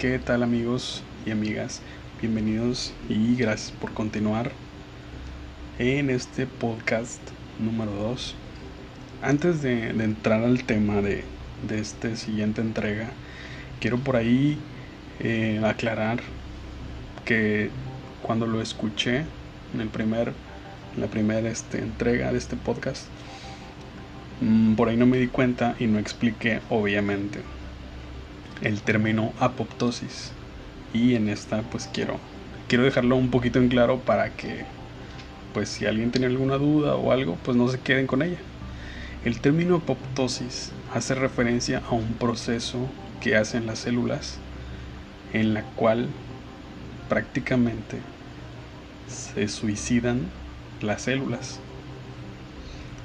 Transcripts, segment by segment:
¿Qué tal amigos y amigas? Bienvenidos y gracias por continuar en este podcast número 2. Antes de, entrar al tema de, de esta siguiente entrega, quiero por ahí eh, aclarar que cuando lo escuché en el primer, la primera este, entrega de este podcast, mm, por ahí no me di cuenta y no expliqué obviamente el término apoptosis. Y en esta pues quiero, quiero dejarlo un poquito en claro para que pues si alguien tiene alguna duda o algo, pues no se queden con ella. El término apoptosis hace referencia a un proceso que hacen las células en la cual prácticamente se suicidan las células.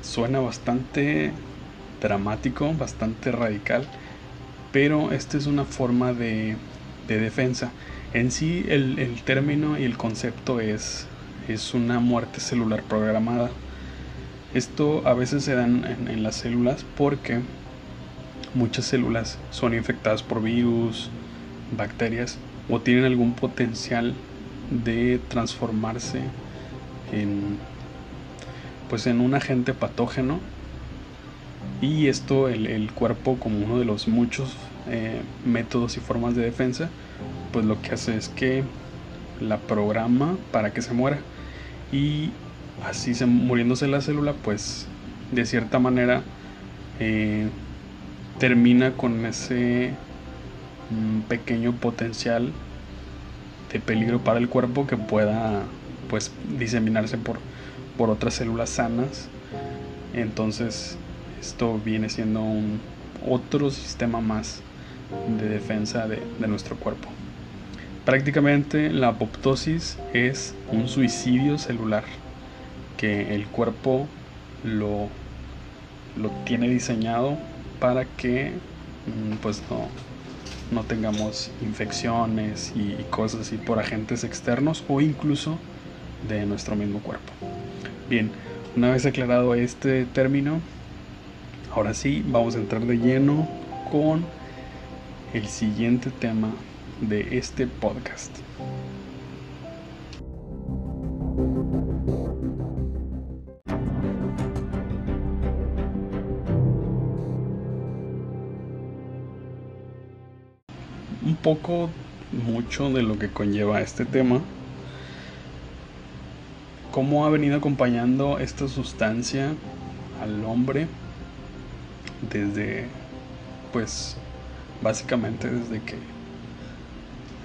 Suena bastante dramático, bastante radical, pero esta es una forma de, defensa. En sí el, término y el concepto es, es una muerte celular programada. Esto a veces se da en, las células porque muchas células son infectadas por virus, bacterias o tienen algún potencial de transformarse en pues en un agente patógeno y esto el, cuerpo como uno de los muchos eh, métodos y formas de defensa pues lo que hace es que la programa para que se muera. Y así se, muriéndose la célula pues de cierta manera eh, termina con ese mm, pequeño potencial de peligro para el cuerpo que pueda pues diseminarse por, por otras células sanas. Entonces esto viene siendo un otro sistema más de defensa de, nuestro cuerpo. Prácticamente la apoptosis es un suicidio celular que el cuerpo lo, lo tiene diseñado para que mm, pues no, no tengamos infecciones y cosas así por agentes externos o incluso de nuestro mismo cuerpo. Bien, una vez aclarado este término, Ahora sí, vamos a entrar de lleno con el siguiente tema de este podcast. Un poco, mucho de lo que conlleva este tema cómo ha venido acompañando esta sustancia al hombre desde, pues, básicamente desde que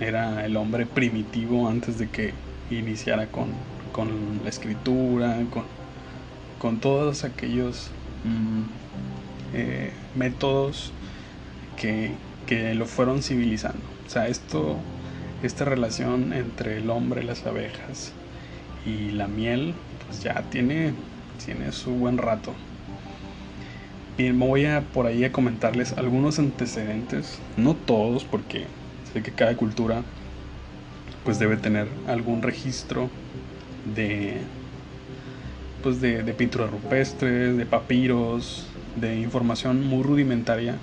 era el hombre primitivo antes de que iniciara con, con la escritura, con, con todos aquellos mm, eh, métodos que, que lo fueron civilizando. O sea, esto, esta relación entre el hombre, las abejas y la miel, pues ya tiene, tiene su buen rato. Me voy a por ahí a comentarles algunos antecedentes, no todos, porque sé que cada cultura pues debe tener algún registro de pues de, pinturas rupestres, de papiros, de información muy rudimentaria,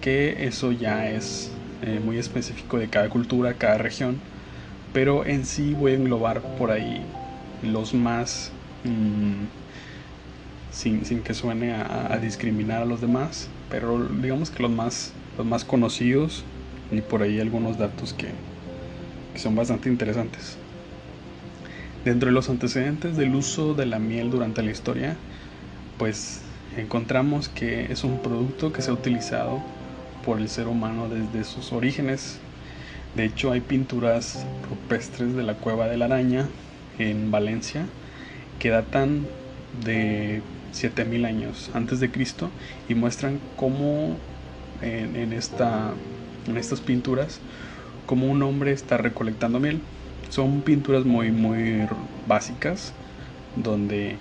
que eso ya es eh, muy específico de cada cultura, cada región, pero en sí voy a englobar por ahí los más mm, sin, que suene a, discriminar a los demás, pero digamos que los más, los más conocidos y por ahí algunos datos que, que son bastante interesantes. Dentro de los antecedentes del uso de la miel durante la historia, pues encontramos que es un producto que se ha utilizado por el ser humano desde sus orígenes. De hecho, hay pinturas rupestres de la cueva de la araña en Valencia que datan de 7000 años antes de Cristo y muestran cómo en, esta, en estas pinturas como un hombre está recolectando miel. Son pinturas muy muy básicas donde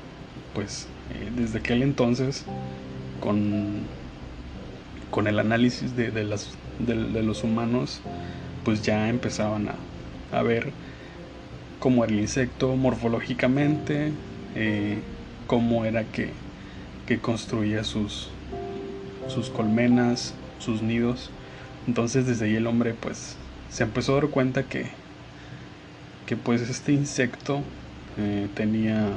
pues eh, desde aquel entonces con, con el análisis de, de, los humanos pues ya empezaban a, a ver cómo el insecto morfológicamente, eh, cómo era que, construía sus, sus colmenas, sus nidos. Entonces desde ahí el hombre pues se empezó a dar cuenta que, que pues este insecto eh, tenía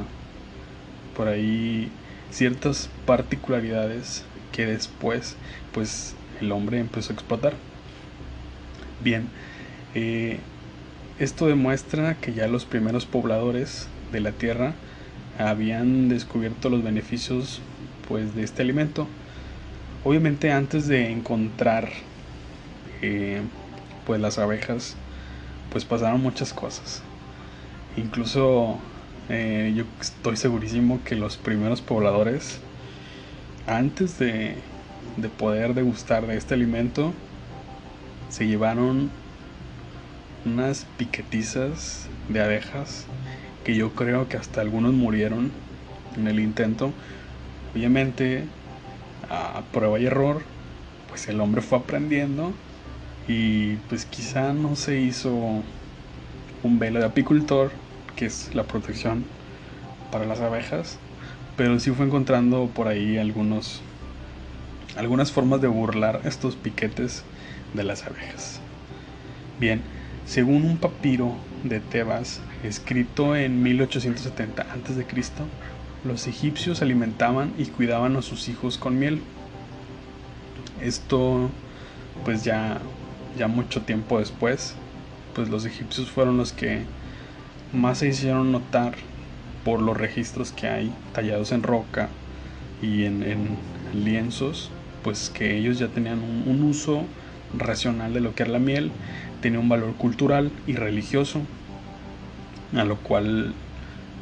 por ahí ciertas particularidades que después pues el hombre empezó a explotar. Bien, eh, esto demuestra que ya los primeros pobladores de la tierra habían descubierto los beneficios pues de este alimento. Obviamente antes de encontrar eh, pues las abejas pues pasaron muchas cosas. Incluso eh, yo estoy segurísimo que los primeros pobladores antes de, de poder degustar de este alimento se llevaron unas piquetizas de abejas que yo creo que hasta algunos murieron en el intento. Obviamente, a prueba y error, pues el hombre fue aprendiendo y pues quizá no se hizo un velo de apicultor, que es la protección para las abejas, pero sí fue encontrando por ahí algunos algunas formas de burlar estos piquetes de las abejas. Bien, según un papiro de Tebas escrito en 1870 a.C., los egipcios alimentaban y cuidaban a sus hijos con miel. Esto, pues ya, ya mucho tiempo después, pues los egipcios fueron los que más se hicieron notar por los registros que hay tallados en roca y en, lienzos, pues que ellos ya tenían un uso racional de lo que era la miel tenía un valor cultural y religioso, a lo cual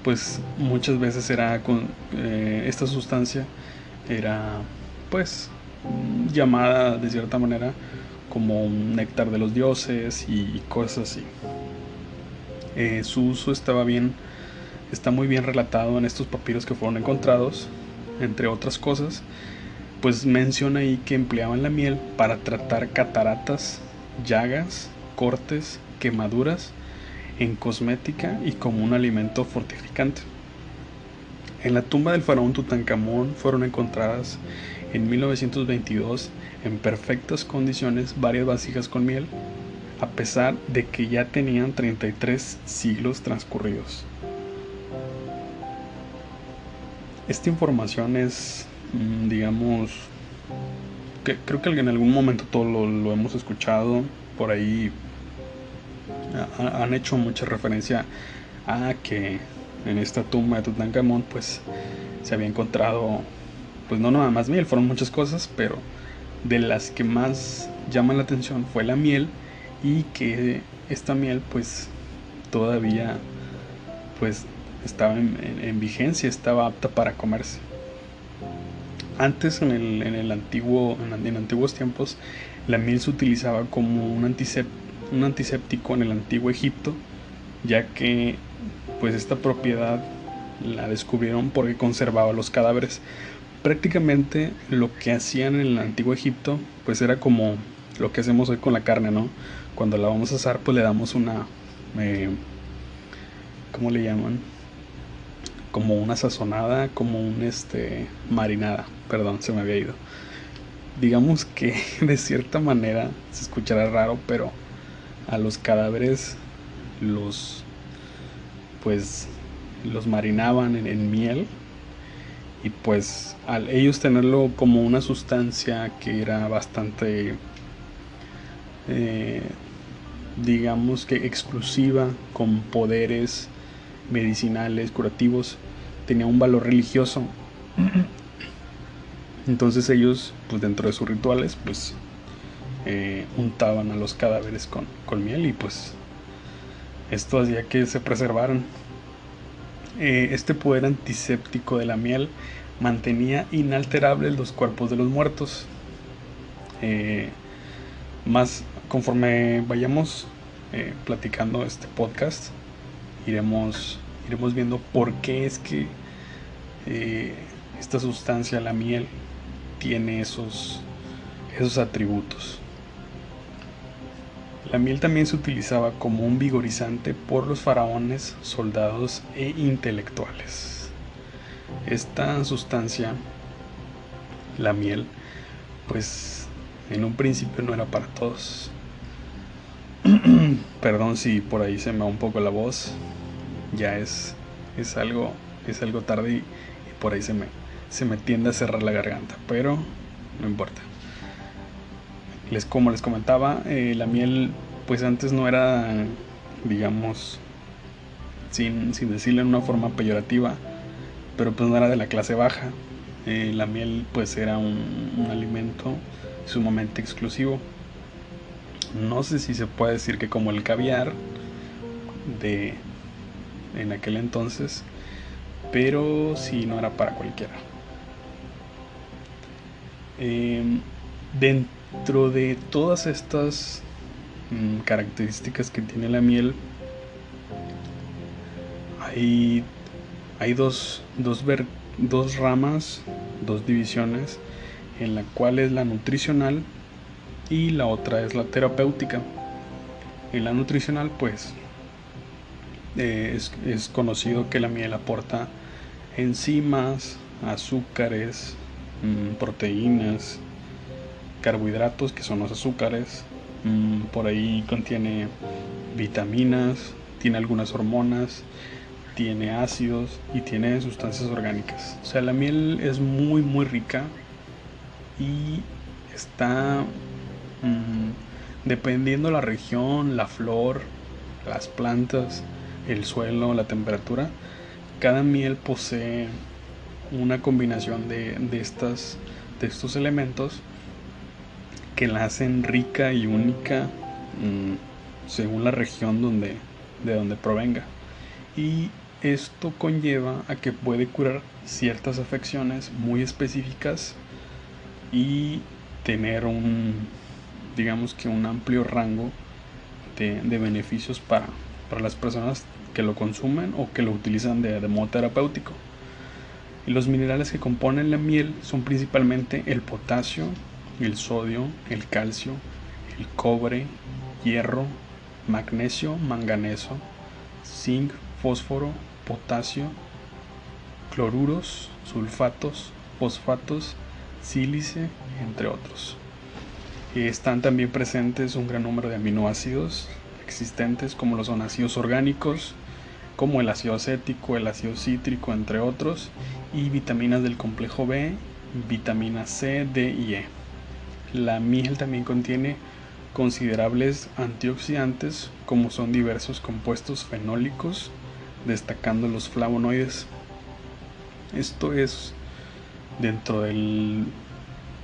pues muchas veces era con eh, esta sustancia era pues llamada de cierta manera como un néctar de los dioses y, cosas así. Eh, su uso estaba bien, está muy bien relatado en estos papiros que fueron encontrados, entre otras cosas, pues menciona ahí que empleaban la miel para tratar cataratas, llagas cortes, quemaduras en cosmética y como un alimento fortificante. En la tumba del faraón Tutankamón fueron encontradas en 1922 en perfectas condiciones varias vasijas con miel, a pesar de que ya tenían 33 siglos transcurridos. Esta información es, mm, digamos, creo que en algún momento todo lo hemos escuchado, por ahí han hecho mucha referencia a que en esta tumba de Tutankamón pues se había encontrado pues no nada más miel, fueron muchas cosas, pero de las que más llaman la atención fue la miel y que esta miel pues todavía pues estaba en, vigencia, estaba apta para comerse. Antes en el, en el antiguo, en antiguos tiempos, la miel se utilizaba como un antiséptico un antiséptico en el antiguo Egipto, ya que pues esta propiedad la descubrieron porque conservaba los cadáveres. Prácticamente lo que hacían en el antiguo Egipto pues era como lo que hacemos hoy con la carne, ¿no? Cuando la vamos a asar pues le damos una... Eh, ¿Cómo le llaman? Como una sazonada, como un este marinada, perdón, se me había ido. Digamos que de cierta manera se escuchará raro, pero a los cadáveres los pues los marinaban en, miel y pues al ellos tenerlo como una sustancia que era bastante eh, digamos que exclusiva con poderes medicinales curativos tenía un valor religioso entonces ellos pues dentro de sus rituales pues eh, untaban a los cadáveres con, miel y pues esto hacía que se preservaran. Eh, este poder antiséptico de la miel mantenía inalterables los cuerpos de los muertos. Eh, más conforme vayamos platicando este podcast, iremos, iremos viendo por qué es que esta sustancia, la miel, tiene esos, esos atributos. La miel también se utilizaba como un vigorizante por los faraones, soldados e intelectuales. Esta sustancia, la miel, pues en un principio no era para todos. Perdón si por ahí se me va un poco la voz. Ya es, es algo, es algo tarde y, por ahí se me, se me tiende a cerrar la garganta. Pero no importa. Les, como les comentaba, eh, la miel pues antes no era, digamos, sin, sin decirlo en una forma peyorativa, pero pues no era de la clase baja. Eh, la miel pues era un alimento sumamente exclusivo no sé si se puede decir que como el caviar de en aquel entonces, pero si no era para cualquiera. Em, dentro de todas estas mm, características que tiene la miel, hay, hay dos, dos, dos ramas, dos divisiones, en la cual es la nutricional y la otra es la terapéutica. En la nutricional, pues, eh, es, conocido que la miel aporta enzimas, azúcares, mm, proteínas, carbohidratos, que son los azúcares. Mm, por ahí contiene vitaminas, tiene algunas hormonas, tiene ácidos y tiene sustancias orgánicas. O sea, la miel es muy, muy rica y está Mm, dependiendo la región, la flor, las plantas, el suelo, la temperatura, cada miel posee una combinación de, estas, de estos elementos que la hacen rica y única mm, según la región donde, de donde provenga. Y esto conlleva a que puede curar ciertas afecciones muy específicas y tener un, digamos que un amplio rango de, beneficios para, las personas que lo consumen o que lo utilizan de, modo terapéutico. Y los minerales que componen la miel son principalmente el potasio, el sodio, el calcio, el cobre, hierro, magnesio, manganeso, zinc, fósforo, potasio, cloruros, sulfatos, fosfatos, sílice, entre otros. Están también presentes un gran número de aminoácidos existentes como los son ácidos orgánicos, como el ácido acético, el ácido cítrico, entre otros, y vitaminas del complejo B, vitamina C, D y E. La miel también contiene considerables antioxidantes como son diversos compuestos fenólicos, destacando los flavonoides. Esto es dentro del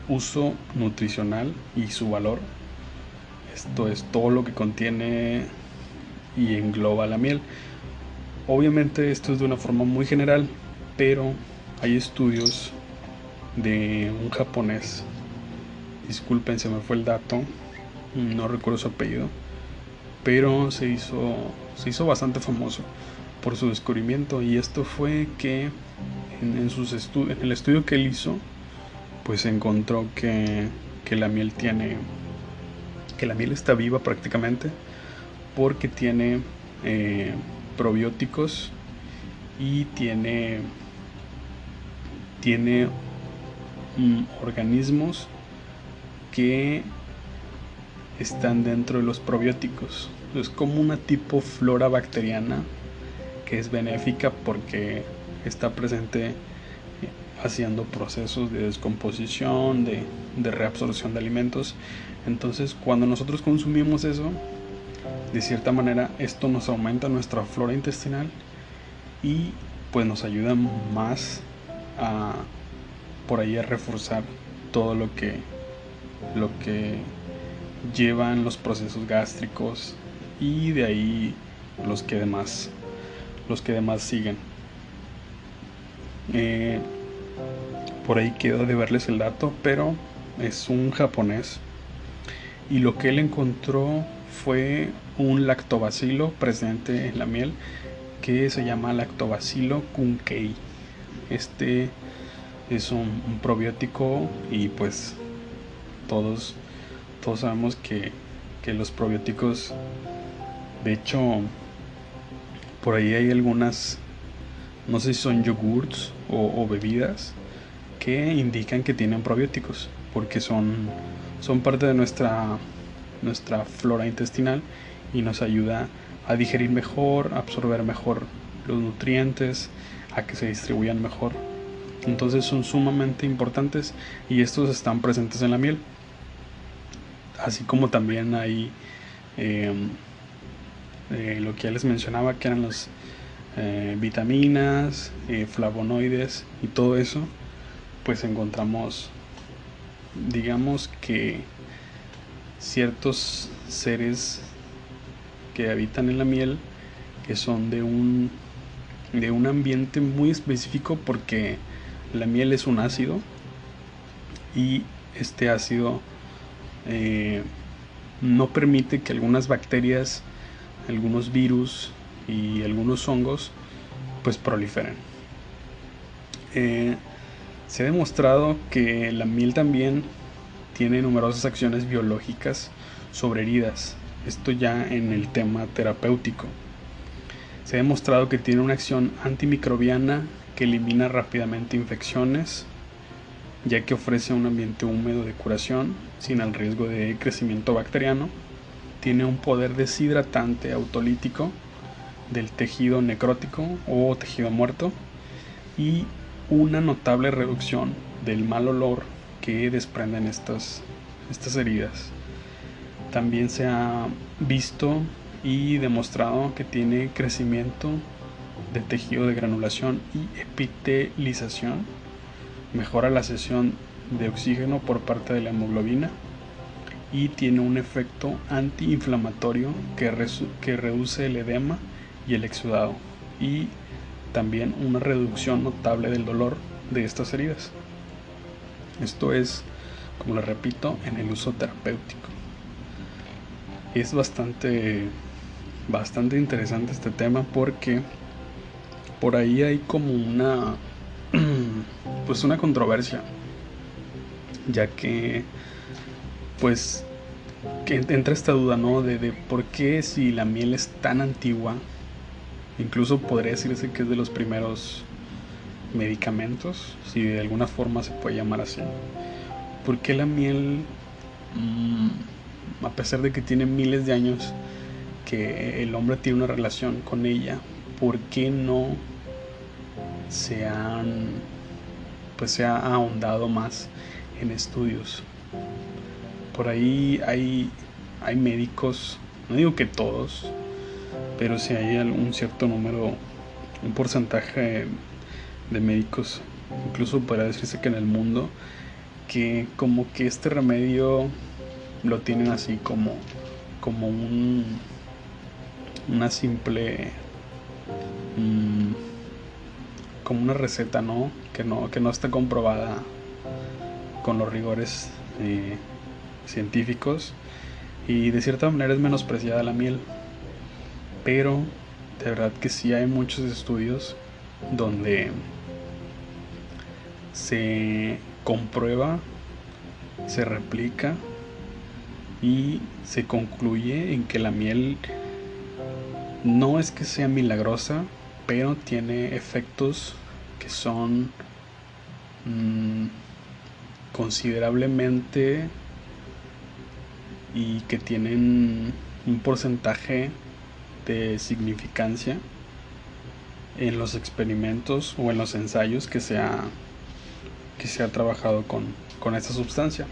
uso nutricional y su valor. Esto es todo lo que contiene y engloba la miel. Obviamente esto es de una forma muy general, pero hay estudios de un japonés. Disculpen, se me fue el dato. No recuerdo su apellido. Pero se hizo, se hizo bastante famoso por su descubrimiento. Y esto fue que en, sus en el estudio que él hizo, pues encontró que, la miel tiene, que la miel está viva prácticamente porque tiene eh, probióticos y tiene, tiene organismos que están dentro de los probióticos. Es como una tipo flora bacteriana que es benéfica porque está presente haciendo procesos de descomposición, de, reabsorción de alimentos. Entonces, cuando nosotros consumimos eso, de cierta manera esto nos aumenta nuestra flora intestinal y pues nos ayuda más a por ahí a reforzar todo lo que lo que llevan los procesos gástricos y de ahí los que demás los que demás siguen eh, por ahí quedó de verles el dato, pero es un japonés. Y lo que él encontró fue un lactobacilo presente en la miel que se llama lactobacilo kunkei. Este es un, probiótico y pues todos, todos sabemos que, los probióticos, de hecho, por ahí hay algunas, no sé si son yogurts o bebidas que indican que tienen probióticos, porque son, son parte de nuestra, nuestra flora intestinal y nos ayuda a digerir mejor, a absorber mejor los nutrientes, a que se distribuyan mejor. Entonces son sumamente importantes y estos están presentes en la miel. Así como también hay em, eh, lo que ya les mencionaba que eran las eh, vitaminas, eh, flavonoides y todo eso, pues encontramos, digamos que ciertos seres que habitan en la miel que son de un de un ambiente muy específico porque la miel es un ácido y este ácido eh, no permite que algunas bacterias, algunos virus y algunos hongos pues proliferen. Eh, se ha demostrado que la miel también tiene numerosas acciones biológicas sobre heridas, esto ya en el tema terapéutico. Se ha demostrado que tiene una acción antimicrobiana que elimina rápidamente infecciones, ya que ofrece un ambiente húmedo de curación sin el riesgo de crecimiento bacteriano. Tiene un poder deshidratante autolítico del tejido necrótico o tejido muerto y una notable reducción del mal olor que desprenden estas, estas heridas. También se ha visto y demostrado que tiene crecimiento de tejido de granulación y epitelización, mejora la sesión de oxígeno por parte de la hemoglobina y tiene un efecto antiinflamatorio que, que reduce el edema y el exudado y también una reducción notable del dolor de estas heridas. Esto es, como le repito, en el uso terapéutico. Es bastante bastante interesante este tema porque por ahí hay como una pues una controversia ya que pues que entra esta duda no de, de por qué si la miel es tan antigua incluso podría decirse que es de los primeros medicamentos si de alguna forma se puede llamar así por qué la miel mm, a pesar de que tiene miles de años que el hombre tiene una relación con ella, ¿por qué no se han pues se ha ahondado más en estudios? Por ahí hay hay médicos, no digo que todos, pero si hay un cierto número, un porcentaje de médicos, incluso podría decirse que en el mundo, que como que este remedio lo tienen así como, como un una simple mm, como una receta no que no que no está comprobada con los rigores eh, científicos y de cierta manera es menospreciada la miel. Pero de verdad que sí hay muchos estudios donde se comprueba se replica y se concluye en que la miel no es que sea milagrosa, pero tiene efectos que son mm, considerablemente y que tienen un porcentaje de significancia en los experimentos o en los ensayos que se ha, que se ha trabajado con, con esta sustancia.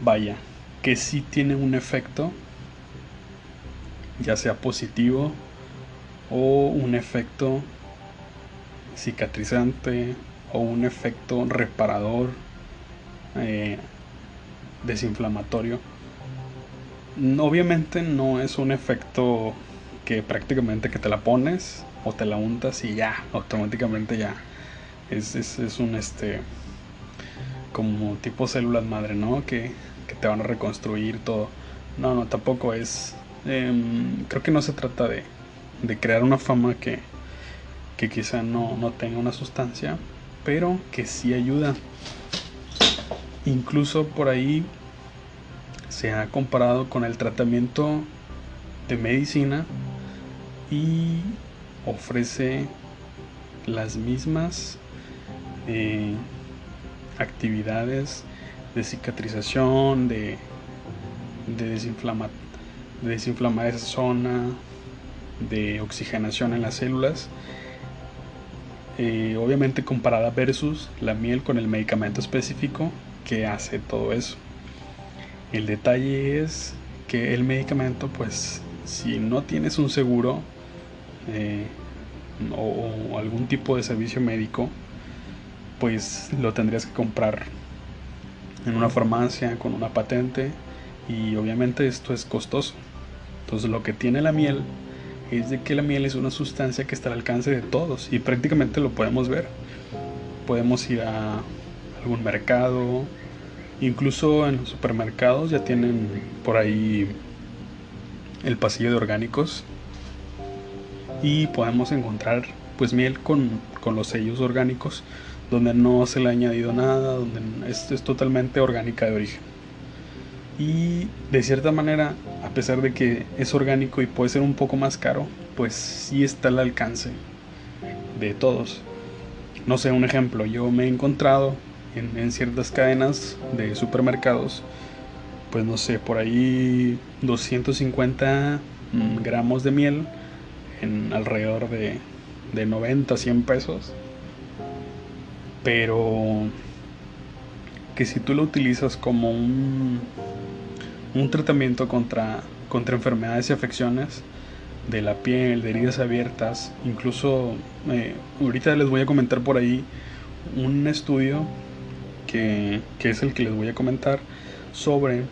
Vaya, que sí tiene un efecto ya sea positivo o un efecto cicatrizante o un efecto reparador eh, desinflamatorio obviamente no es un efecto que prácticamente que te la pones o te la untas y ya automáticamente ya es, es, un este como tipo células madre no que, que te van a reconstruir todo no no tampoco es Em, creo que no se trata de, crear una fama que, que quizá no, no, tenga una sustancia, pero que sí ayuda. Incluso por ahí se ha comparado con el tratamiento de medicina y ofrece las mismas actividades de cicatrización, de, de desinflamar esa zona, de oxigenación en las células. Eh, obviamente comparada versus la miel con el medicamento específico que hace todo eso. El detalle es que el medicamento, pues, si no tienes un seguro eh, o, algún tipo de servicio médico, pues lo tendrías que comprar en una farmacia con una patente y obviamente esto es costoso. Entonces lo que tiene la miel es de que la miel es una sustancia que está al alcance de todos y prácticamente lo podemos ver. Podemos ir a algún mercado, incluso en los supermercados ya tienen por ahí el pasillo de orgánicos y podemos encontrar pues miel con, con los sellos orgánicos donde no se le ha añadido nada, donde es, es totalmente orgánica de origen. Y de cierta manera, a pesar de que es orgánico y puede ser un poco más caro, pues sí está al alcance de todos. No sé, un ejemplo, yo me he encontrado en, ciertas cadenas de supermercados, pues no sé, por ahí 250 mm, gramos de miel en alrededor de, de 90, 100 pesos. Pero que si tú lo utilizas como un, un tratamiento contra, contra enfermedades y afecciones de la piel, de heridas abiertas, incluso eh, ahorita les voy a comentar por ahí un estudio que, que es el que les voy a comentar sobre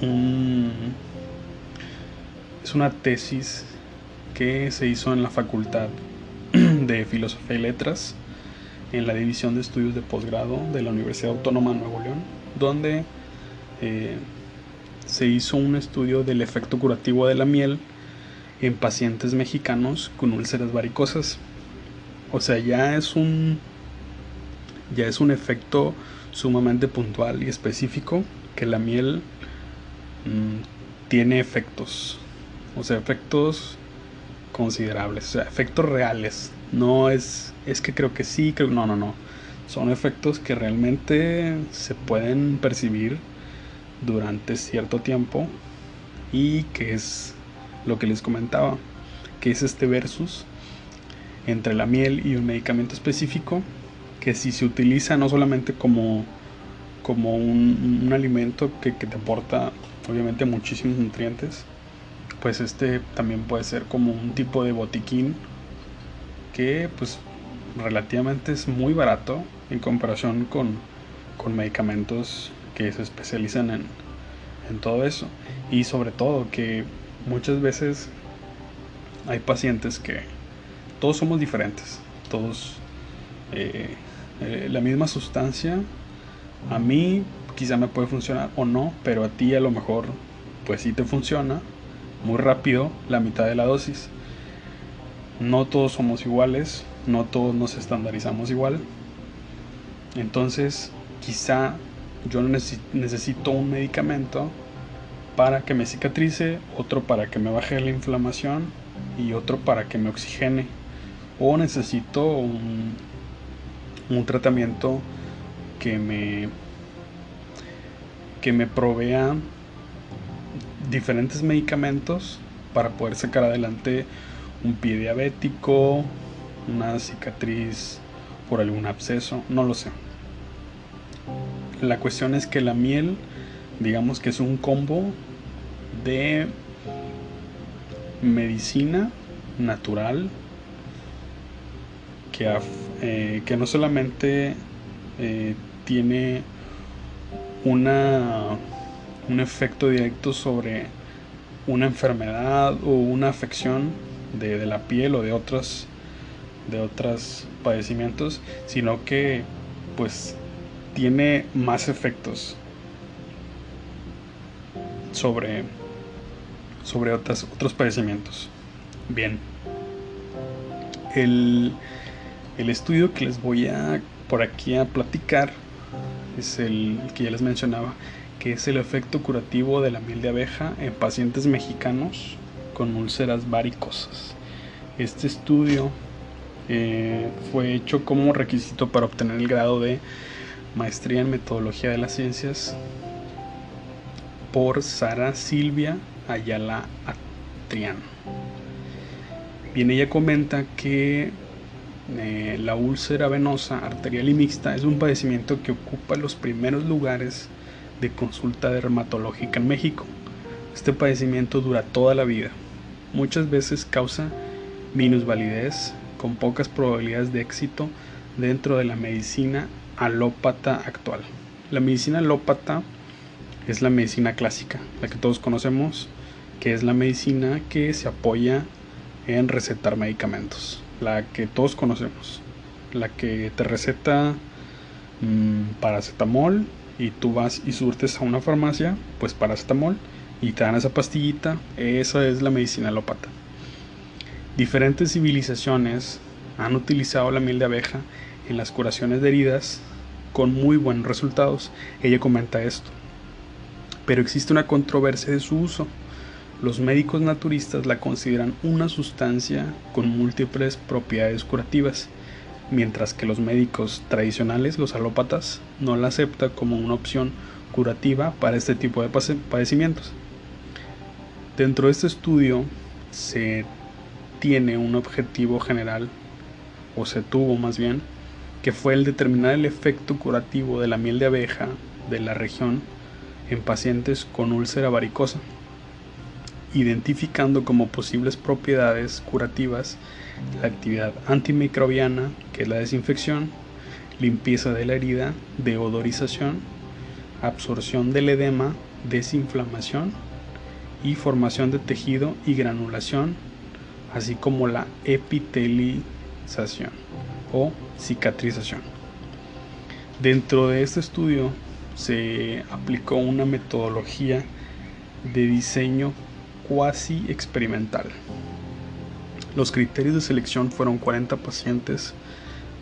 un, es una tesis que se hizo en la Facultad de Filosofía y Letras en la División de Estudios de Posgrado de la Universidad Autónoma de Nuevo León, donde eh, se hizo un estudio del efecto curativo de la miel en pacientes mexicanos con úlceras varicosas. O sea, ya es un ya es un efecto sumamente puntual y específico que la miel mm, tiene efectos, o sea, efectos considerables, o sea, efectos reales. No es es que creo que sí, creo no, no, no. Son efectos que realmente se pueden percibir durante cierto tiempo y que es lo que les comentaba, que es este versus entre la miel y un medicamento específico que si se utiliza no solamente como, como un, alimento que, que, te aporta obviamente muchísimos nutrientes, pues este también puede ser como un tipo de botiquín que pues relativamente es muy barato en comparación con, con medicamentos que se especializan en, en todo eso. Y sobre todo que muchas veces hay pacientes que todos somos diferentes, todos eh, eh, la misma sustancia a mí quizá me puede funcionar o no, pero a ti a lo mejor pues sí te funciona muy rápido la mitad de la dosis. No todos somos iguales, no todos nos estandarizamos igual. Entonces, quizá yo necesito un medicamento para que me cicatrice, otro para que me baje la inflamación y otro para que me oxigene. O necesito un, un tratamiento que me que me provea diferentes medicamentos para poder sacar adelante un pie diabético, una cicatriz por algún absceso, no lo sé. La cuestión es que la miel, digamos que es un combo de medicina natural que, eh, que no solamente eh, tiene una, un efecto directo sobre una enfermedad o una afección de, de la piel o de otros de otros padecimientos sino que pues tiene más efectos sobre, sobre otras, otros padecimientos. Bien, el, el, estudio que les voy a por aquí a platicar es el, que ya les mencionaba, que es el efecto curativo de la miel de abeja en pacientes mexicanos con úlceras varicosas. Este estudio eh, fue hecho como requisito para obtener el grado de maestría en metodología de las ciencias por Sara Silvia Ayala Atrián. Bien, ella comenta que eh, la úlcera venosa arterial y mixta es un padecimiento que ocupa los primeros lugares de consulta dermatológica en México. Este padecimiento dura toda la vida. Muchas veces causa minusvalidez con pocas probabilidades de éxito dentro de la medicina alópata actual. La medicina alópata es la medicina clásica, la que todos conocemos, que es la medicina que se apoya en recetar medicamentos, la que todos conocemos, la que te receta mmm, paracetamol y tú vas y surtes a una farmacia, pues paracetamol y te dan esa pastillita, esa es la medicina alópata. Diferentes civilizaciones han utilizado la miel de abeja en las curaciones de heridas con muy buenos resultados. Ella comenta esto. Pero existe una controversia de su uso. Los médicos naturistas la consideran una sustancia con múltiples propiedades curativas, mientras que los médicos tradicionales, los alópatas, no la aceptan como una opción curativa para este tipo de padecimientos. Dentro de este estudio se tiene un objetivo general, o se tuvo más bien, que fue el determinar el efecto curativo de la miel de abeja de la región en pacientes con úlcera varicosa, identificando como posibles propiedades curativas la actividad antimicrobiana, que es la desinfección, limpieza de la herida, deodorización, absorción del edema, desinflamación y formación de tejido y granulación, así como la epitelización o cicatrización. Dentro de este estudio se aplicó una metodología de diseño cuasi experimental. Los criterios de selección fueron 40 pacientes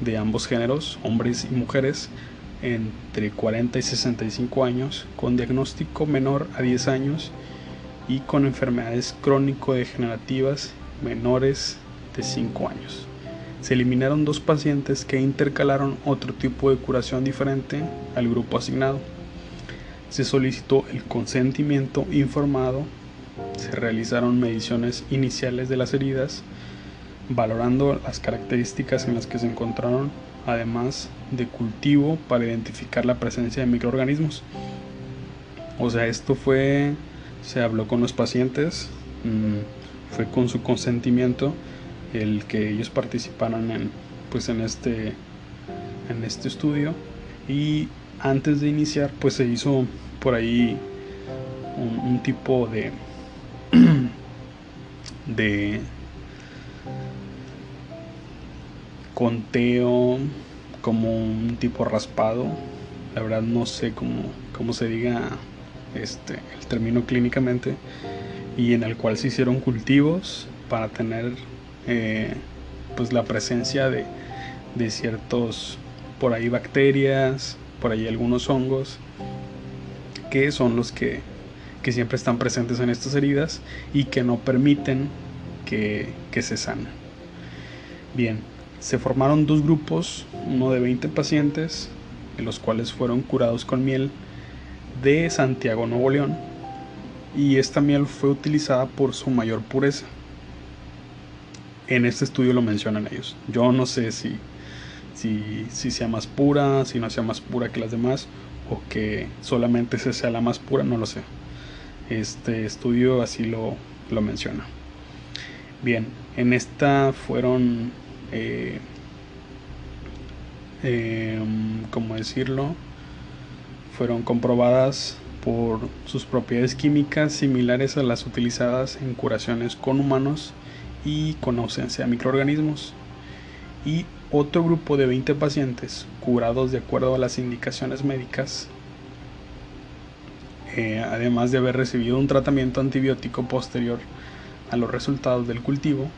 de ambos géneros, hombres y mujeres, entre 40 y 65 años, con diagnóstico menor a 10 años y con enfermedades crónico-degenerativas menores de 5 años se eliminaron dos pacientes que intercalaron otro tipo de curación diferente al grupo asignado. Se solicitó el consentimiento informado, se realizaron mediciones iniciales de las heridas, valorando las características en las que se encontraron, además de cultivo para identificar la presencia de microorganismos. O sea, esto fue, se habló con los pacientes, mm, fue con su consentimiento el que ellos participaran en pues en este en este estudio. Y antes de iniciar pues se hizo por ahí un, tipo de de conteo como un tipo raspado. La verdad no sé cómo, cómo se diga este el término clínicamente y en el cual se hicieron cultivos para tener eh, pues la presencia de, de ciertos por ahí bacterias, por ahí algunos hongos, que son los que, que, siempre están presentes en estas heridas y que no permiten que, que, se sanen. Bien, se formaron dos grupos, uno de 20 pacientes, en los cuales fueron curados con miel de Santiago, Nuevo León, y esta miel fue utilizada por su mayor pureza en este estudio lo mencionan ellos. Yo no sé si, si, si sea más pura, si no sea más pura que las demás, o que solamente se sea la más pura, no lo sé. Este estudio así lo, lo menciona. Bien, en esta fueron, eh, em, ¿cómo decirlo? Fueron comprobadas por sus propiedades químicas similares a las utilizadas en curaciones con humanos y con ausencia de microorganismos. Y otro grupo de 20 pacientes curados de acuerdo a las indicaciones médicas, eh, además de haber recibido un tratamiento antibiótico posterior a los resultados del cultivo,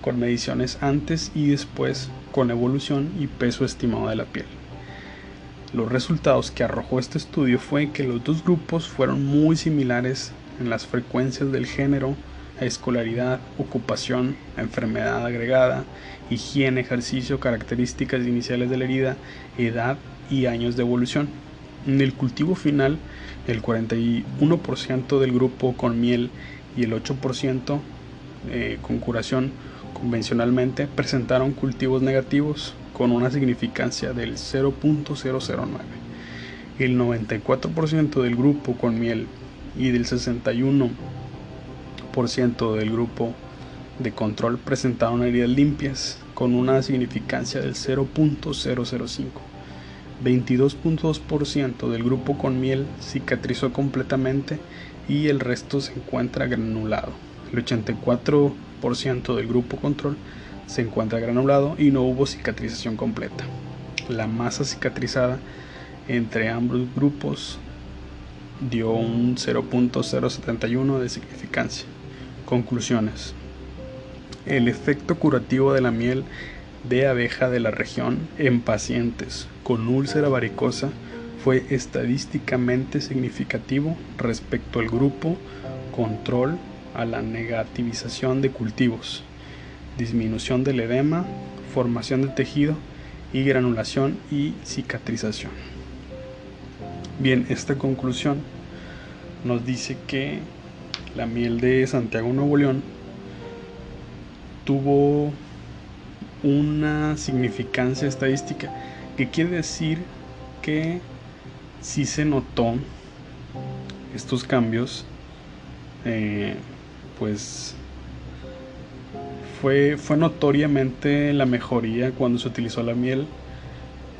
con mediciones antes y después con evolución y peso estimado de la piel. Los resultados que arrojó este estudio fue que los dos grupos fueron muy similares en las frecuencias del género, escolaridad, ocupación, enfermedad agregada, higiene, ejercicio, características iniciales de la herida, edad y años de evolución. En el cultivo final, el 41% del grupo con miel y el 8% eh, con curación convencionalmente presentaron cultivos negativos con una significancia del 0.009. El 94% del grupo con miel y del 61% del grupo de control presentaron heridas limpias con una significancia del 0.005. 22.2% del grupo con miel cicatrizó completamente y el resto se encuentra granulado. El 84% del grupo control se encuentra granulado y no hubo cicatrización completa. La masa cicatrizada entre ambos grupos dio un 0.071 de significancia. Conclusiones. El efecto curativo de la miel de abeja de la región en pacientes con úlcera varicosa fue estadísticamente significativo respecto al grupo control a la negativización de cultivos, disminución del edema, formación de tejido y granulación y cicatrización. Bien, esta conclusión nos dice que la miel de Santiago Nuevo León tuvo una significancia estadística que quiere decir que si se notó estos cambios eh, pues fue, notoriamente la mejoría cuando se utilizó la miel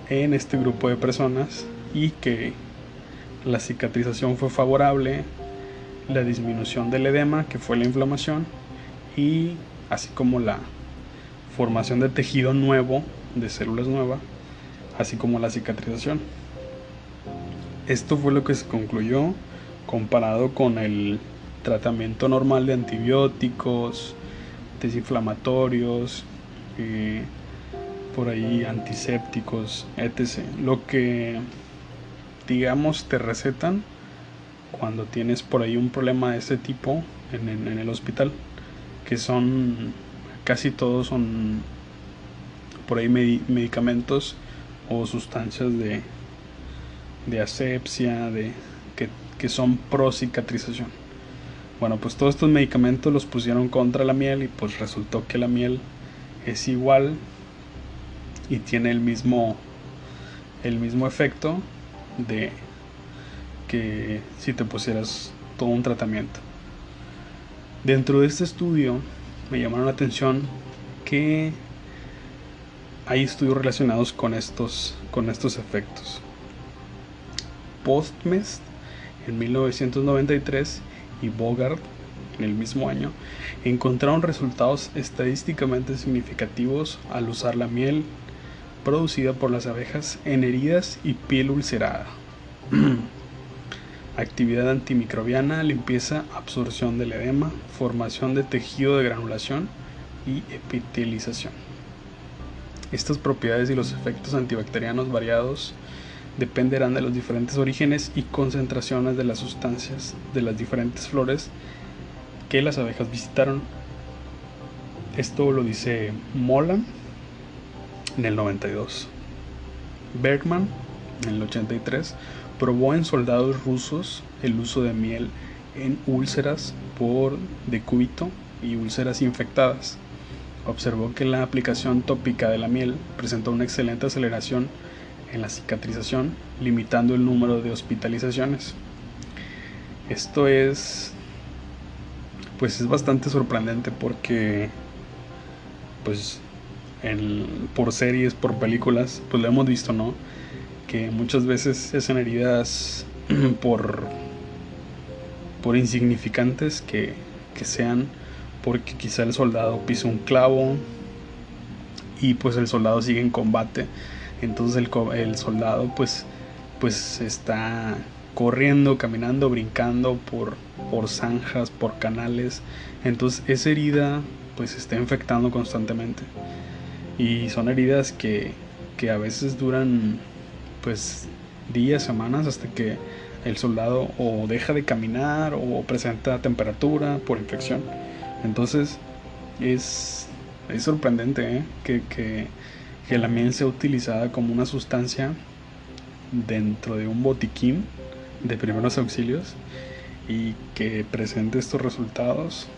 en este grupo de personas y que la cicatrización fue favorable, la disminución del edema, que fue la inflamación, y así como la formación de tejido nuevo, de células nuevas, así como la cicatrización. Esto fue lo que se concluyó comparado con el tratamiento normal de antibióticos, desinflamatorios, eh, por ahí antisépticos, etc. Lo que digamos te recetan cuando tienes por ahí un problema de este tipo en el hospital, que son casi todos son por ahí medicamentos o sustancias de, de asepsia, de, que, que son pro cicatrización. Bueno, pues todos estos medicamentos los pusieron contra la miel y pues resultó que la miel es igual y tiene el mismo el mismo efecto de que si te pusieras todo un tratamiento. Dentro de este estudio me llamaron la atención que hay estudios relacionados con estos, con estos efectos. Postmest en 1993 y Bogart en el mismo año encontraron resultados estadísticamente significativos al usar la miel producida por las abejas en heridas y piel ulcerada. actividad antimicrobiana, limpieza, absorción del edema, formación de tejido de granulación y epitelización. Estas propiedades y los efectos antibacterianos variados dependerán de los diferentes orígenes y concentraciones de las sustancias de las diferentes flores que las abejas visitaron. Esto lo dice Molan en el 92. Bergman en el 83 probó en soldados rusos el uso de miel en úlceras por decúbito y úlceras infectadas. Observó que la aplicación tópica de la miel presentó una excelente aceleración en la cicatrización, limitando el número de hospitalizaciones. Esto es pues es bastante sorprendente porque pues por series, por películas, pues lo hemos visto, ¿no? que muchas veces hacen heridas por, por insignificantes que, que sean porque quizá el soldado pisó un clavo y pues el soldado sigue en combate entonces el, soldado pues pues está corriendo caminando brincando por por zanjas por canales entonces esa herida pues está infectando constantemente y son heridas que, que a veces duran pues días, semanas hasta que el soldado o deja de caminar o presenta temperatura por infección. Entonces es, es sorprendente ¿eh? que, que, la miel sea utilizada como una sustancia dentro de un botiquín de primeros auxilios y que presente estos resultados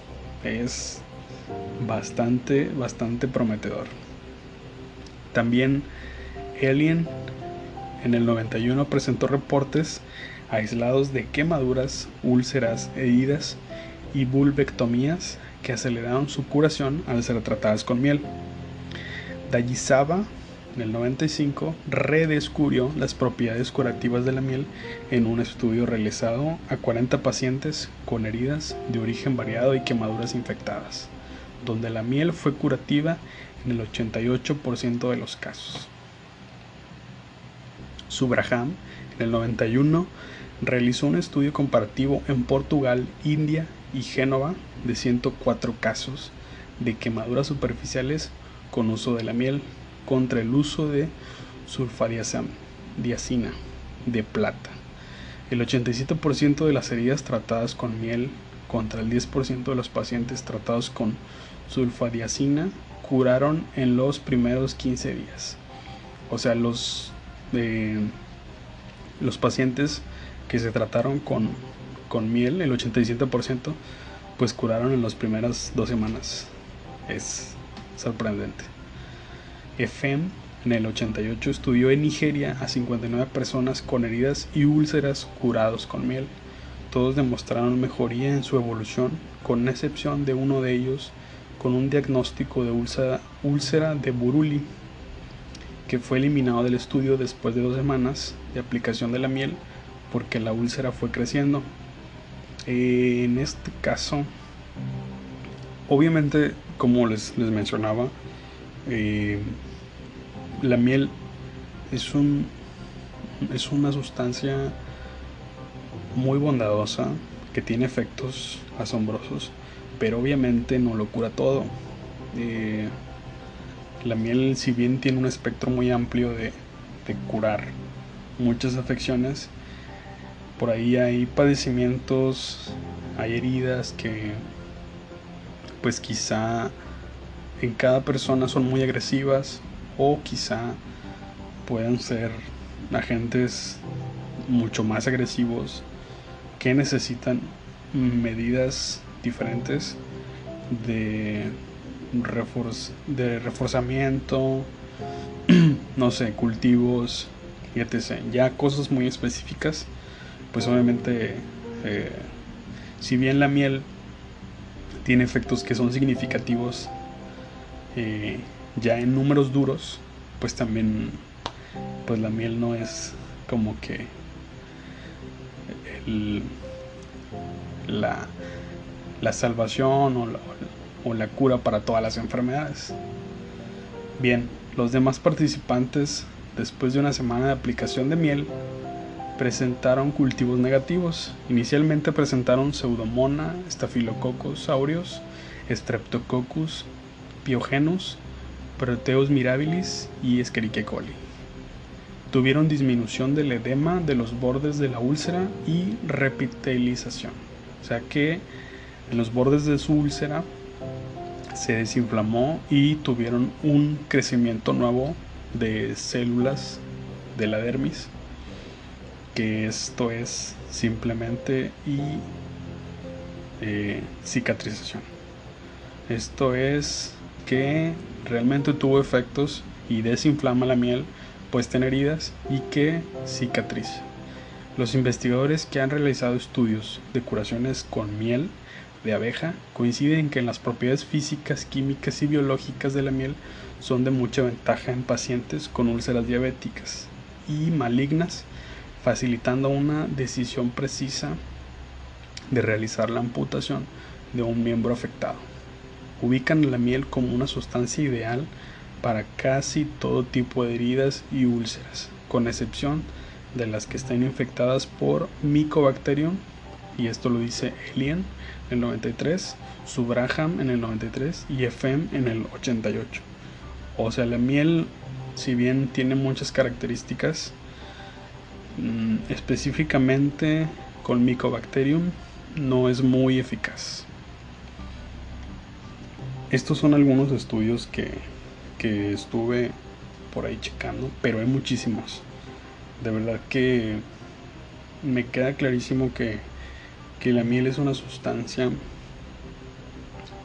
es bastante, bastante prometedor. También Alien en el 91 presentó reportes aislados de quemaduras, úlceras, heridas y vulvectomías que aceleraron su curación al ser tratadas con miel. Dayisawa en el 95 redescubrió las propiedades curativas de la miel en un estudio realizado a 40 pacientes con heridas de origen variado y quemaduras infectadas, donde la miel fue curativa en el 88% de los casos. Subraham en el 91 realizó un estudio comparativo en Portugal, India y Génova de 104 casos de quemaduras superficiales con uso de la miel contra el uso de sulfadiazina de plata. El 87% de las heridas tratadas con miel contra el 10% de los pacientes tratados con sulfadiazina curaron en los primeros 15 días. O sea, los, eh, los pacientes que se trataron con, con miel, el 87%, pues curaron en las primeras dos semanas. Es sorprendente. EFEM en el 88 estudió en Nigeria a 59 personas con heridas y úlceras curados con miel. Todos demostraron mejoría en su evolución, con excepción de uno de ellos con un diagnóstico de úlcera, úlcera de Buruli, que fue eliminado del estudio después de dos semanas de aplicación de la miel porque la úlcera fue creciendo. en este caso, obviamente, como les, les mencionaba, eh, la miel es un es una sustancia muy bondadosa que tiene efectos asombrosos, pero obviamente no lo cura todo. Eh, la miel, si bien tiene un espectro muy amplio de, de curar muchas afecciones, por ahí hay padecimientos, hay heridas que pues quizá en cada persona son muy agresivas o quizá puedan ser agentes mucho más agresivos que necesitan medidas diferentes de, de reforzamiento, no sé, cultivos etc. Ya cosas muy específicas, pues obviamente, eh, si bien la miel tiene efectos que son significativos, eh, ya en números duros, pues también pues la miel no es como que la, la, salvación o la, o la cura para todas las enfermedades. Bien, los demás participantes, después de una semana de aplicación de miel, presentaron cultivos negativos. Inicialmente presentaron Pseudomona, Staphylococcus aureus, Streptococcus pyogenes, Proteus mirabilis y Escherichia coli. Tuvieron disminución del edema de los bordes de la úlcera y repitelización. O sea que en los bordes de su úlcera se desinflamó y tuvieron un crecimiento nuevo de células de la dermis. Que esto es simplemente y eh, cicatrización. Esto es que realmente tuvo efectos y desinflama la miel puesta en heridas y que cicatriza. Los investigadores que han realizado estudios de curaciones con miel de abeja coinciden que las propiedades físicas, químicas y biológicas de la miel son de mucha ventaja en pacientes con úlceras diabéticas y malignas, facilitando una decisión precisa de realizar la amputación de un miembro afectado ubican la miel como una sustancia ideal para casi todo tipo de heridas y úlceras, con excepción de las que están infectadas por Mycobacterium, y esto lo dice Alien en el 93, Subraham en el 93 y FM en el 88. O sea, la miel, si bien tiene muchas características, mm, específicamente con Mycobacterium no es muy eficaz. Estos son algunos estudios que, estuve por ahí checando, pero hay muchísimos. de verdad que me queda clarísimo que, que la miel es una sustancia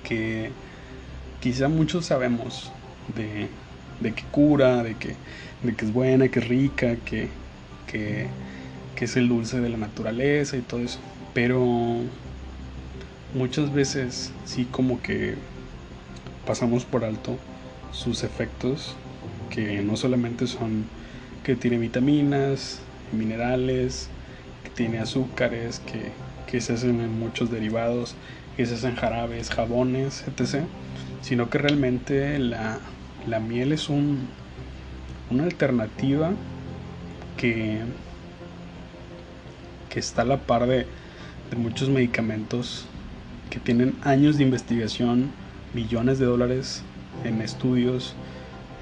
que quizá muchos sabemos de, de que cura, de que, de que es buena, que es rica, que, que, es el dulce de la naturaleza y todo eso. Pero muchas veces sí como que pasamos por alto sus efectos, que no solamente son que tiene vitaminas, minerales, que tiene azúcares, que, que se hacen en muchos derivados, que se hacen jarabes, jabones, etc. Sino que realmente la, la miel es un, una alternativa que, que está a la par de, de muchos medicamentos que tienen años de investigación, millones de dólares en estudios,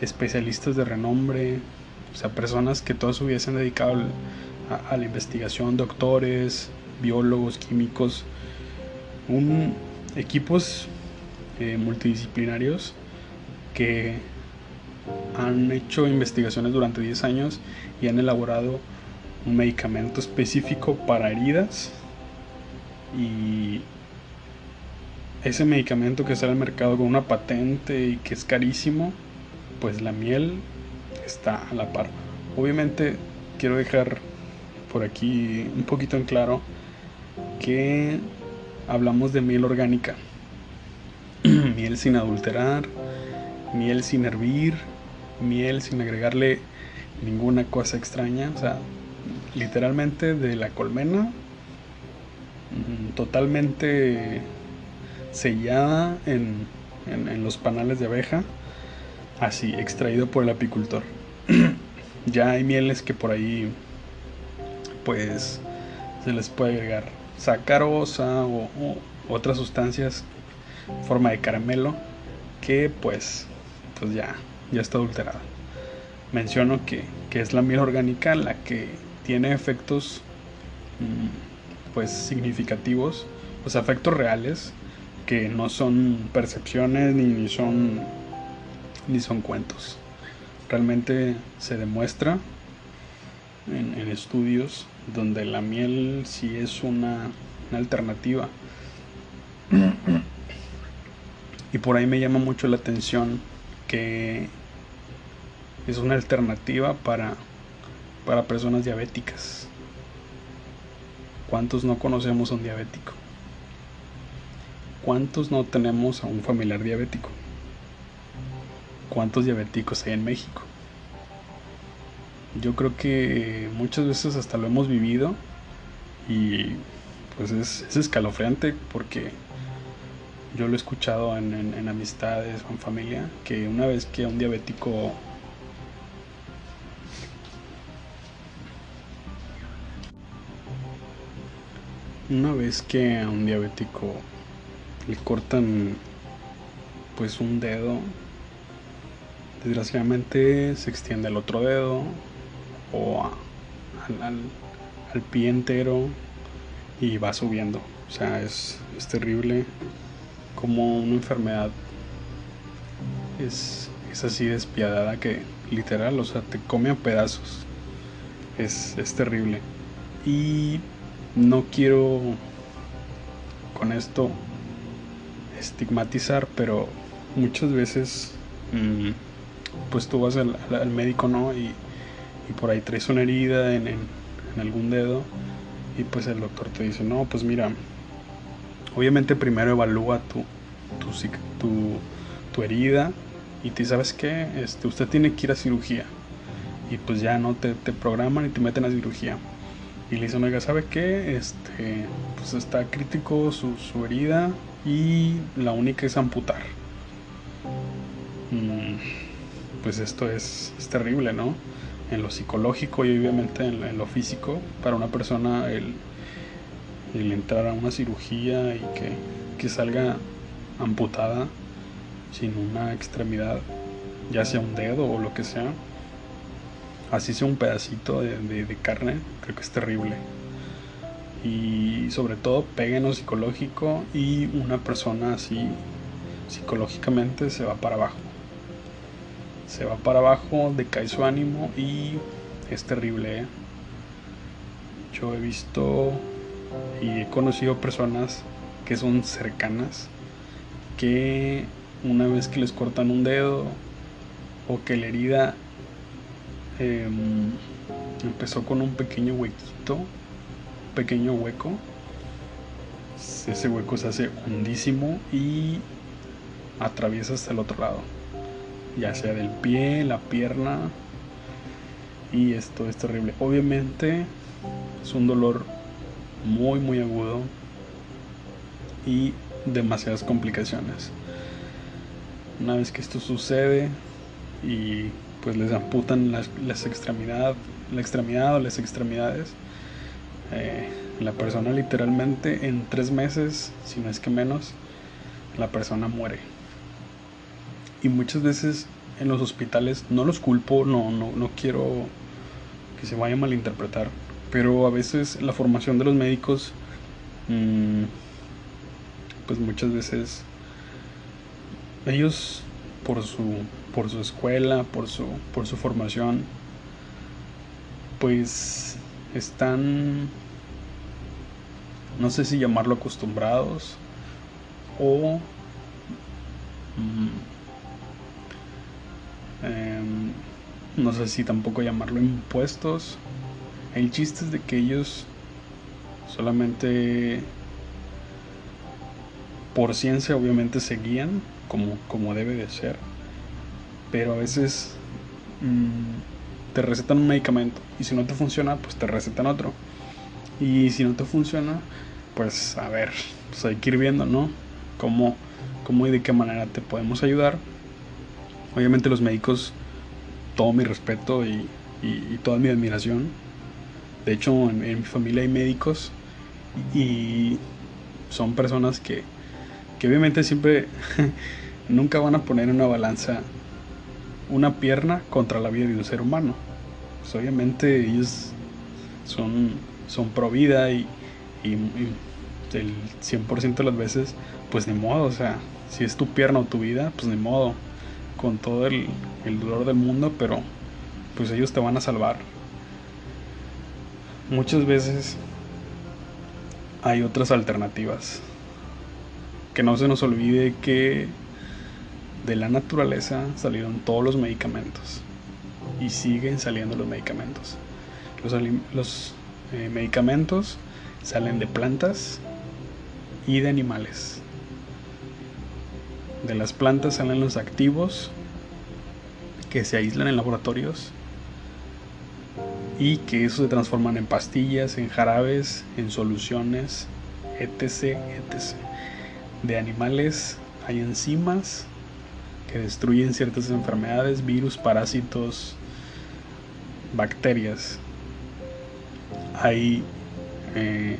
especialistas de renombre, o sea, personas que toda su vida se han dedicado a, a la investigación, doctores, biólogos, químicos, un, equipos eh, multidisciplinarios que han hecho investigaciones durante 10 años y han elaborado un medicamento específico para heridas y ese medicamento que sale al mercado con una patente y que es carísimo, pues la miel está a la par. Obviamente quiero dejar por aquí un poquito en claro que hablamos de miel orgánica. miel sin adulterar, miel sin hervir, miel sin agregarle ninguna cosa extraña. O sea, literalmente de la colmena, mm, totalmente sellada en, en, los panales de abeja, así, extraído por el apicultor. ya hay mieles que por ahí, pues, se les puede agregar sacarosa o, o otras sustancias forma de caramelo que pues pues ya ya está adulterada menciono que, que es la miel orgánica la que tiene efectos mm, pues significativos pues efectos reales que no son percepciones ni, ni son ni son cuentos realmente se demuestra en, en estudios donde la miel sí es una, una alternativa. Y por ahí me llama mucho la atención que es una alternativa para, para personas diabéticas. ¿Cuántos no conocemos a un diabético? ¿Cuántos no tenemos a un familiar diabético? ¿Cuántos diabéticos hay en México? yo creo que muchas veces hasta lo hemos vivido y pues es, escalofriante porque yo lo he escuchado en, en, amistades o en familia que una vez que un diabético una vez que a un diabético le cortan pues un dedo desgraciadamente se extiende el otro dedo o al, pie entero y va subiendo. O sea, es, es terrible como una enfermedad es, es, así despiadada que literal, o sea, te come a pedazos. Es, es terrible. Y no quiero con esto estigmatizar, pero muchas veces mmm, pues tú vas al, médico, ¿no? Y por ahí traes una herida en, algún dedo y pues el doctor te dice, no, pues mira, obviamente primero evalúa tu, tu, tu, herida y te sabes que este, usted tiene que ir a cirugía y pues ya no te, te programan y te meten a cirugía. Y le dicen, oiga, ¿sabe qué? Este, pues está crítico su, su herida y la única es amputar. Mm, pues esto es, es terrible, ¿no? en lo psicológico y obviamente en, lo físico para una persona el, el, entrar a una cirugía y que, que, salga amputada sin una extremidad, ya sea un dedo o lo que sea, así sea un pedacito de, de, carne, creo que es terrible. Y sobre todo pega en lo psicológico y una persona así psicológicamente se va para abajo se va para abajo, decae su ánimo y es terrible. ¿eh? Yo he visto y he conocido personas que son cercanas que una vez que les cortan un dedo o que la herida em, empezó con un pequeño huequito, pequeño hueco, ese hueco se hace hundísimo y atraviesa hasta el otro lado, ya sea del pie, la pierna, y esto es terrible. Obviamente es un dolor muy muy agudo y demasiadas complicaciones. Una vez que esto sucede y pues les amputan las, las la extremidad o las extremidades, eh, la persona literalmente en tres meses, si no es que menos, la persona muere. Y muchas veces en los hospitales, no los culpo, no, no, no quiero que se vaya a malinterpretar, pero a veces la formación de los médicos, mmm, pues muchas veces ellos por su, por su escuela, por su, por su formación, pues están, no sé si llamarlo acostumbrados o mmm, eh, no sé si tampoco llamarlo impuestos. El chiste es de que ellos solamente por ciencia obviamente se guían como, como debe de ser. Pero a veces mmm, te recetan un medicamento y si no te funciona, pues te recetan otro. Y si no te funciona, pues a ver, pues hay que ir viendo, ¿no? Cómo, cómo y de qué manera te podemos ayudar. Obviamente los médicos todo mi respeto y, toda mi admiración. De hecho, en, mi familia hay médicos y son personas que, obviamente siempre nunca van a poner en una balanza una pierna contra la vida de un ser humano. Pues obviamente ellos son, son pro vida y, y, el 100% de las veces, pues ni modo, o sea, si es tu pierna o tu vida, pues ni modo con todo el, dolor del mundo, pero pues ellos te van a salvar. Muchas veces hay otras alternativas. Que no se nos olvide que de la naturaleza salieron todos los medicamentos y siguen saliendo los medicamentos. Los, eh, medicamentos salen de plantas y de animales. De las plantas salen los activos que se aíslan en laboratorios y que eso se transforman en pastillas, en jarabes, en soluciones, etc, etc. De animales hay enzimas que destruyen ciertas enfermedades, virus, parásitos, bacterias. Hay eh,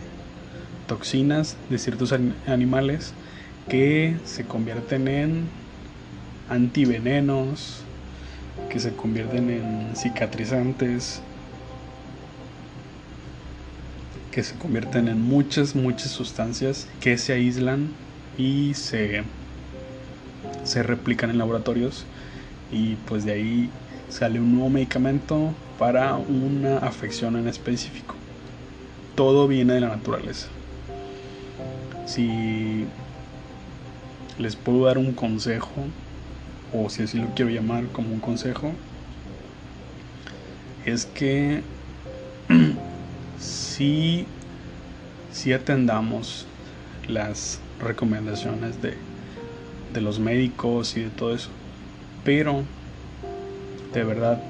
toxinas de ciertos animales que se convierten en antivenenos, que se convierten en cicatrizantes, que se convierten en muchas, muchas sustancias que se aíslan y se, se replican en laboratorios y pues de ahí sale un nuevo medicamento para una afección en específico. Todo viene de la naturaleza. Si les puedo dar un consejo, o si así lo quiero llamar como un consejo, es que si, si atendamos las recomendaciones de, de los médicos y de todo eso, pero de verdad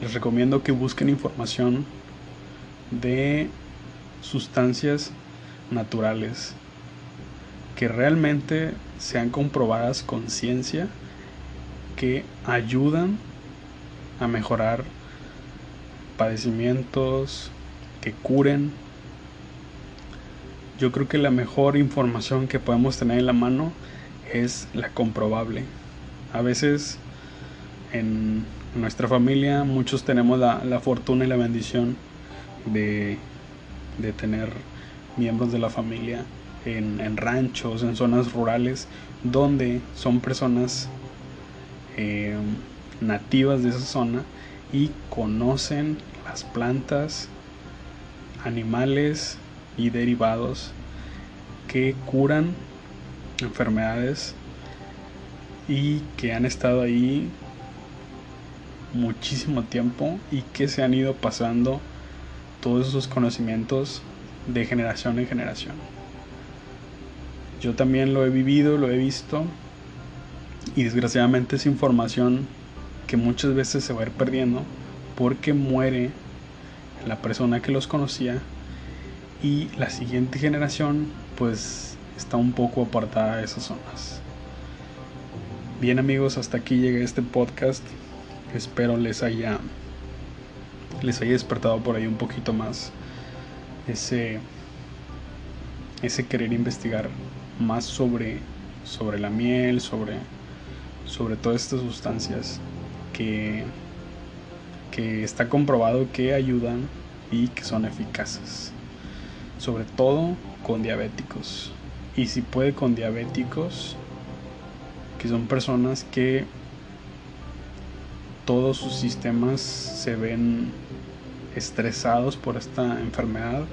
les recomiendo que busquen información de sustancias naturales que realmente sean comprobadas con ciencia que ayudan a mejorar padecimientos, que curen. Yo creo que la mejor información que podemos tener en la mano es la comprobable. A veces en nuestra familia muchos tenemos la, fortuna y la bendición de, de tener miembros de la familia en, ranchos, en zonas rurales, donde son personas eh, nativas de esa zona y conocen las plantas, animales y derivados que curan enfermedades y que han estado ahí muchísimo tiempo y que se han ido pasando todos esos conocimientos de generación en generación. Yo también lo he vivido, lo he visto y desgraciadamente es información que muchas veces se va a ir perdiendo porque muere la persona que los conocía y la siguiente generación pues está un poco apartada de esas zonas. Bien amigos, hasta aquí llega este podcast. Espero les haya les haya despertado por ahí un poquito más ese ese querer investigar más sobre sobre la miel, sobre sobre todas estas sustancias que que está comprobado que ayudan y que son eficaces. Sobre todo con diabéticos. Y si puede con diabéticos, que son personas que todos sus sistemas se ven estresados por esta enfermedad.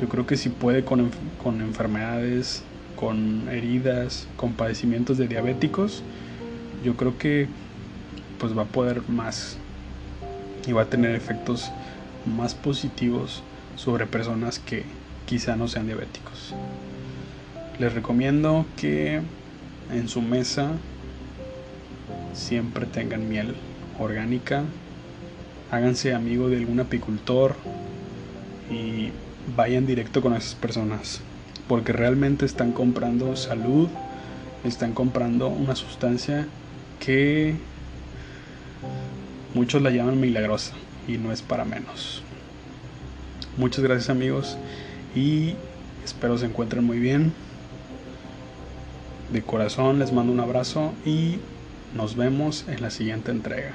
Yo creo que si puede con, con enfermedades, con heridas, con padecimientos de diabéticos, yo creo que pues va a poder más y va a tener efectos más positivos sobre personas que quizá no sean diabéticos. Les recomiendo que en su mesa siempre tengan miel orgánica. Háganse amigo de algún apicultor y vayan directo con esas personas. Porque realmente están comprando salud, están comprando una sustancia que muchos la llaman milagrosa y no es para menos. Muchas gracias amigos y espero se encuentren muy bien. De corazón les mando un abrazo y nos vemos en la siguiente entrega.